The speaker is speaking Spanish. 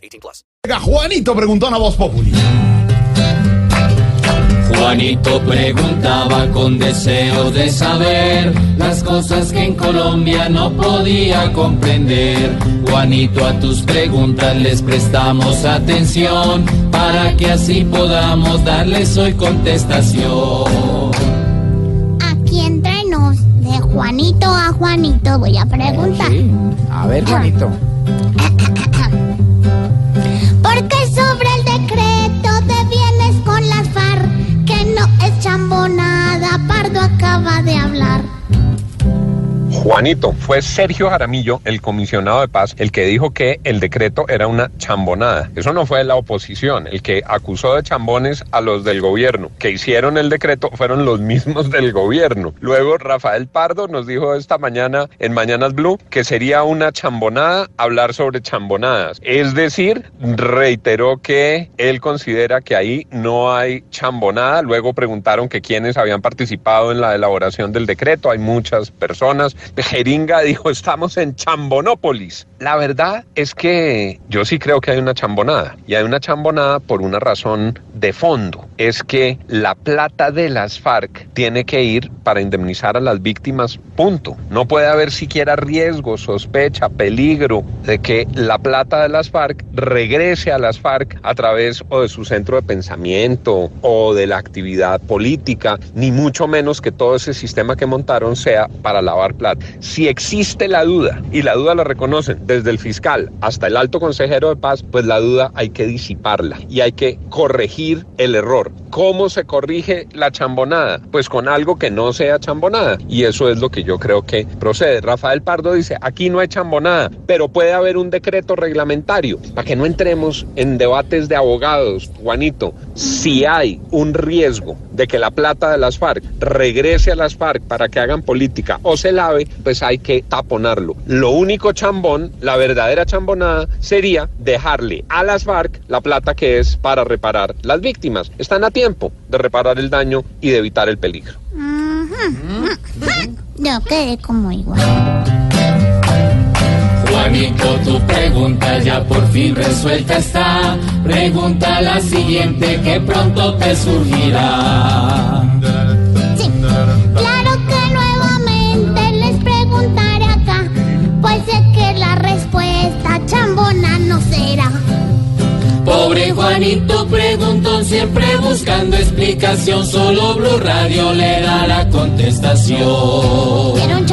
18 plus. Juanito preguntó a Voz Populi. Juanito preguntaba con deseo de saber las cosas que en Colombia no podía comprender. Juanito, a tus preguntas les prestamos atención para que así podamos darles hoy contestación. Aquí entre nos, de Juanito a Juanito, voy a preguntar. A ver, Juanito. Juanito, fue Sergio Jaramillo, el comisionado de paz, el que dijo que el decreto era una chambonada. Eso no fue la oposición. El que acusó de chambones a los del gobierno que hicieron el decreto fueron los mismos del gobierno. Luego Rafael Pardo nos dijo esta mañana en Mañanas Blue que sería una chambonada hablar sobre chambonadas. Es decir, reiteró que él considera que ahí no hay chambonada. Luego preguntaron que quiénes habían participado en la elaboración del decreto. Hay muchas personas. Jeringa dijo, estamos en Chambonópolis. La verdad es que yo sí creo que hay una chambonada. Y hay una chambonada por una razón de fondo. Es que la plata de las FARC tiene que ir para indemnizar a las víctimas, punto. No puede haber siquiera riesgo, sospecha, peligro de que la plata de las FARC regrese a las FARC a través o de su centro de pensamiento o de la actividad política, ni mucho menos que todo ese sistema que montaron sea para lavar plata. Si existe la duda, y la duda la reconocen desde el fiscal hasta el alto consejero de paz, pues la duda hay que disiparla y hay que corregir el error. ¿Cómo se corrige la chambonada? Pues con algo que no sea chambonada. Y eso es lo que yo creo que procede. Rafael Pardo dice, aquí no hay chambonada, pero puede haber un decreto reglamentario. Para que no entremos en debates de abogados, Juanito, si hay un riesgo de que la plata de las FARC regrese a las FARC para que hagan política o se lave, pues hay que taponarlo. Lo único chambón, la verdadera chambonada, sería dejarle a las FARC la plata que es para reparar las víctimas. Están a tiempo de reparar el daño y de evitar el peligro. Yo quedé como igual. Juanito, tu pregunta ya por fin resuelta está. Pregunta la siguiente que pronto te surgirá. Pobre Juanito preguntó siempre buscando explicación. Solo Blue Radio le da la contestación. Un.